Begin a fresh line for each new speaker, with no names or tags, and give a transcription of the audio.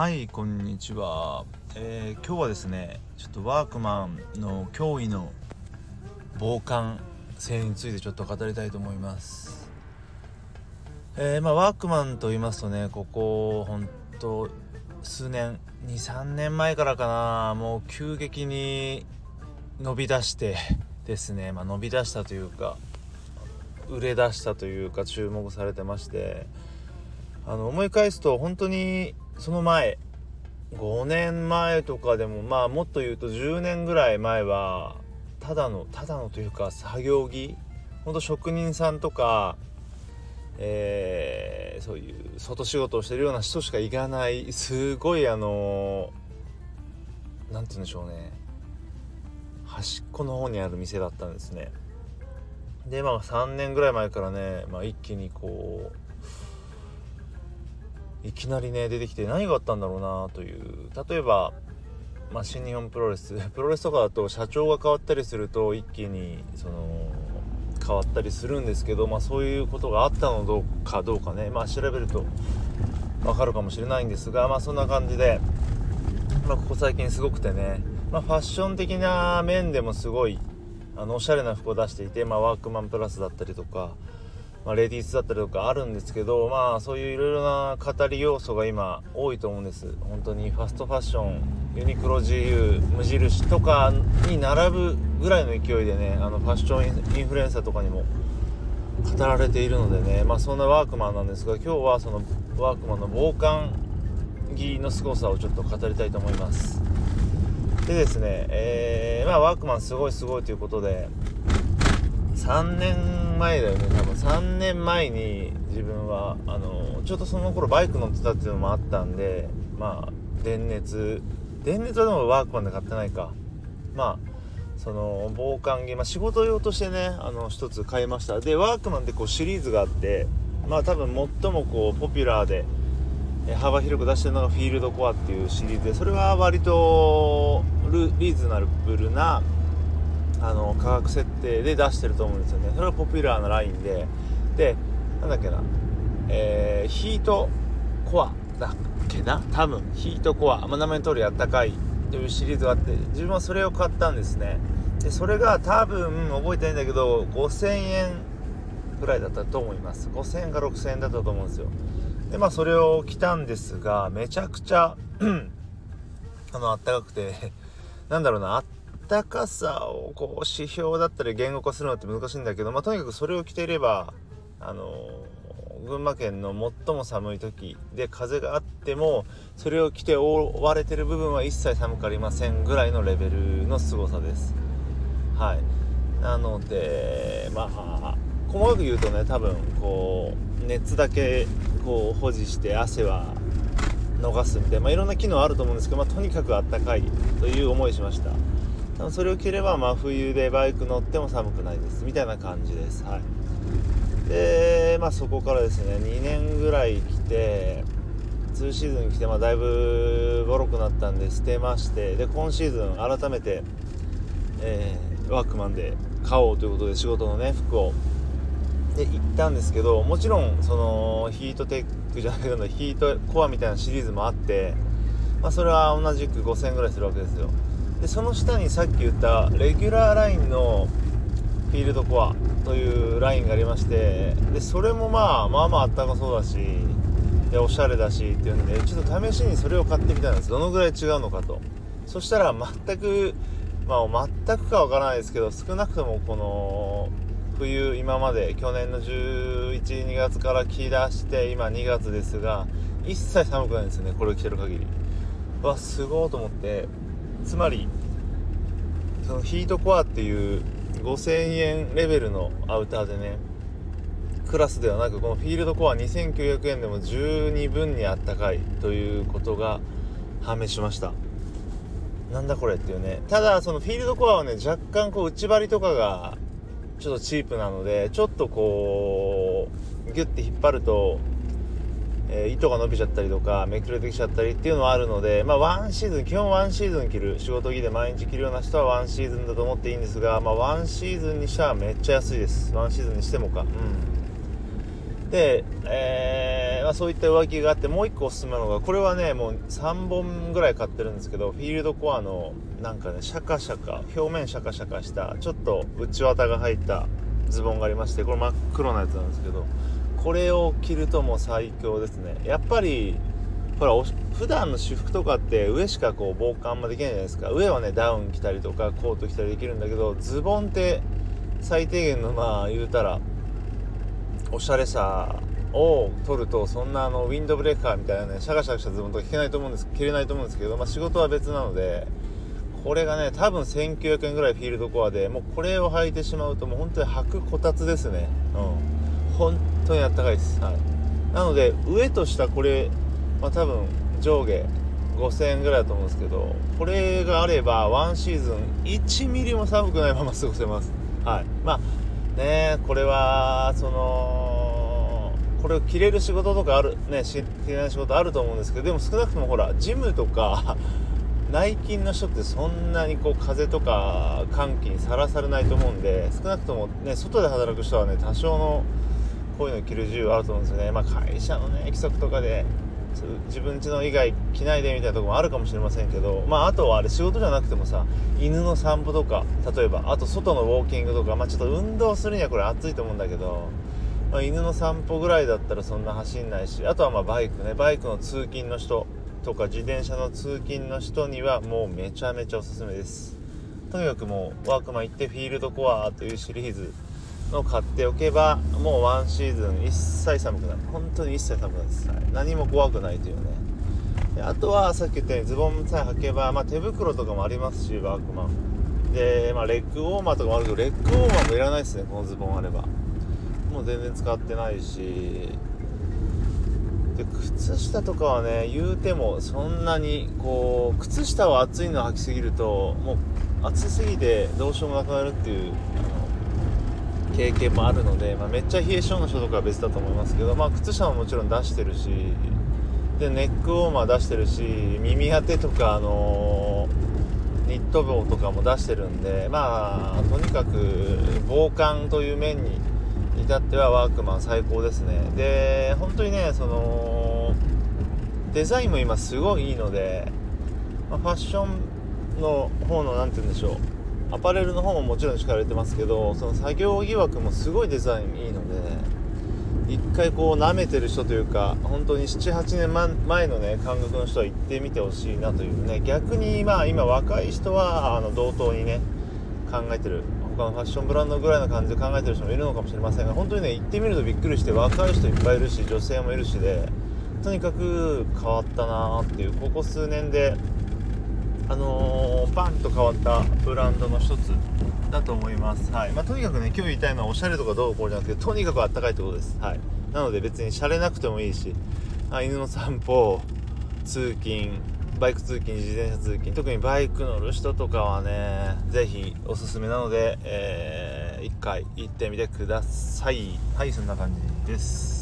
はいこんにちは、えー、今日はですねちょっとワークマンの驚異の防寒性についてちょっと語りたいと思います。えー、まあ、ワークマンと言いますとねここほんと数年23年前からかな。もう急激に伸び出してですね、まあ、伸び出したというか売れ出したというか注目されてましてあの思い返すと本当にその前5年前とかでもまあもっと言うと10年ぐらい前はただのただのというか作業着ほんと職人さんとかえー、そういう外仕事をしてるような人しか行かないすごいあの何て言うんでしょうね。端っこの方にある店だったんですね。でまあ3年ぐらい前からね、まあ、一気にこういきなりね出てきて何があったんだろうなという。例えば、まあ、新日本プロレス。プロレスとかだと社長が変わったりすると一気にその変わったりするんですけど、まあ、そういうことがあったのどうかどうかね、まあ、調べるとわかるかもしれないんですが、まあ、そんな感じで、まあ、ここ最近すごくてね、まあ、ファッション的な面でもすごいあのおしゃれな服を出していて、まあ、ワークマンプラスだったりとか、まあ、レディースだったりとかあるんですけど、まあ、そういういろいろな語り要素が今多いと思うんです。本当にファストファッションユニクロ GU 無印とかに並ぶぐらいの勢いでねあのファッションインフルエンサーとかにも語られているのでねまあそんなワークマンなんですが今日はそのワークマンの防寒着の凄さをちょっと語りたいと思います。でですねえー、まあワークマンすごいすごいということで3年前だよね。多分3年前に自分はあのちょっとその頃バイク乗ってたっていうのもあったんでまあ電熱。電熱はでもワークマンで買ってないか。まあその防寒着、まあ、仕事用としてねあの一つ買いました。でワークマンってこうシリーズがあってまあ多分最もこうポピュラーで幅広く出してるのがフィールドコアっていうシリーズでそれは割とリーズナブルなあの価格設定で出してると思うんですよね。それはポピュラーなラインで。でなんだっけな。えー、ヒートコアだっけな？多分。ヒートコア、まあ、名前の通りあったかいというシリーズがあって自分はそれを買ったんですね。でそれが多分覚えてないんだけど5000円ぐらいだったと思います。5000円か6000円だったと思うんですよ。でまあそれを着たんですがめちゃくちゃ あのあったかくてなんだろうな。あったかさをこう指標だったり言語化するのって難しいんだけどまあとにかくそれを着ていればあの群馬県の最も寒い時で風があってもそれを着て覆われてる部分は一切寒くありませんぐらいのレベルの凄さです。はい。なのでまあ細かく言うとね多分こう熱だけこう保持して汗は逃すみたいな、まあ、いろんな機能あると思うんですけど、まあ、とにかくあったかいという思いしました。多分それを着れば真冬でバイク乗っても寒くないですみたいな感じです。はい。でまあそこからですね2年ぐらい来て2シーズン来て、まあ、だいぶボロくなったんで捨てましてで今シーズン改めて、えー、ワークマンで買おうということで仕事のね服を。で行ったんですけどもちろんそのヒートテックじゃないけどヒートコアみたいなシリーズもあって、まあ、それは同じく5000円ぐらいするわけですよ。でその下にさっき言ったレギュラーラインのフィールドコアというラインがありましてでそれもまあまあまああったかそうだしでおしゃれだしっていうんでちょっと試しにそれを買ってみたんです。どのぐらい違うのかと。そしたら全くまあ全くかわからないですけど少なくともこの冬今まで去年の112月から着出して今2月ですが一切寒くないんですよねこれを着てる限り。わすごいと思って。つまりそのヒートコアっていう5000円レベルのアウターでねクラスではなくこのフィールドコア2900円でも十二分にあったかいということが判明しました。なんだこれっていうね。ただそのフィールドコアはね若干こう内張りとかがちょっとチープなのでちょっとこうギュッて引っ張るとえー、糸が伸びちゃったりとかめくれてきちゃったりっていうのはあるのでまあワンシーズン基本ワンシーズン着る仕事着で毎日着るような人はワンシーズンだと思っていいんですがまあワンシーズンにしてはめっちゃ安いです。ワンシーズンにしてもか。うん。で、えー、まあ、そういった上着があってもう1個おすすめなのがこれはねもう3本ぐらい買ってるんですけどフィールドコアのなんかねシャカシャカ表面シャカシャカしたちょっと内綿が入ったズボンがありましてこれ真っ黒なやつなんですけどこれを着るともう最強ですね。やっぱりほら普段の私服とかって上しかこう防寒もできないじゃないですか。上はねダウン着たりとかコート着たりできるんだけどズボンって最低限のまあ言うたらおしゃれさを取るとそんなあのウィンドブレーカーみたいなねシャカシャカしたズボンとか着けないと思うんです着れないと思うんですけど、まあ、仕事は別なのでこれがね多分1900円ぐらいフィールドコアでもうこれを履いてしまうともう本当に履くこたつですね。うん。本当にあったかいです、はい、なので上と下これ、まあ、多分上下5000円ぐらいだと思うんですけどこれがあればワンシーズン1ミリも寒くないまま過ごせます。はい。まあねこれはそのこれを着れる仕事とかあるね着れない仕事あると思うんですけどでも少なくともほらジムとか 内勤の人ってそんなにこう風とか寒気にさらされないと思うんで少なくともね外で働く人はね多少のこういうの着る自由あると思うんですよね。まあ会社のね規則とかで自分家の以外着ないでみたいなとこもあるかもしれませんけどまああとはあれ仕事じゃなくてもさ犬の散歩とか例えばあと外のウォーキングとかまあちょっと運動するにはこれ暑いと思うんだけど、まあ、犬の散歩ぐらいだったらそんな走んないしあとはまあバイクね。バイクの通勤の人とか自転車の通勤の人にはもうめちゃめちゃおすすめです。とにかくもうワークマン行ってフィールドコアというシリーズの買っておけばもうワンシーズン一切寒くない本当に一切寒くないです、はい、何も怖くないというね。であとはさっき言ったようにズボンさえ履けば、まあ、手袋とかもありますしワークマン。で、まあ、レッグウォーマーとかもあるけどレッグウォーマーもいらないですねこのズボンあれば。もう全然使ってないし。で靴下とかはね言うてもそんなにこう靴下は暑いの履きすぎるともう暑すぎてどうしようもなくなるっていう経験もあるので、まあ、めっちゃ冷え性の人とかは別だと思いますけど、まあ、靴下ももちろん出してるしでネックウォーマー出してるし耳当てとか、あのー、ニット帽とかも出してるんでまあとにかく防寒という面に至ってはワークマン最高ですね。で本当にねそのデザインも今すごいいいので、まあ、ファッションの方の何て言うんでしょう。アパレルの方ももちろん敷かれてますけどその作業疑惑もすごいデザインいいので一回こう舐めてる人というか本当に78年前のね感覚の人は行ってみてほしいなというね。逆にまあ今若い人はあの同等にね考えてる他のファッションブランドぐらいの感じで考えてる人もいるのかもしれませんが本当にね行ってみるとびっくりして若い人いっぱいいるし女性もいるしでとにかく変わったなーっていうここ数年であのー、バンと変わったブランドの一つだと思います、はい。まあ、とにかくね今日言いたいのはおしゃれとかどうこうじゃなくてとにかくあったかいってことです、はい、なので別にしゃれなくてもいいしあ犬の散歩通勤バイク通勤自転車通勤特にバイク乗る人とかはね是非おすすめなので、えー、1回行ってみてください。はいそんな感じです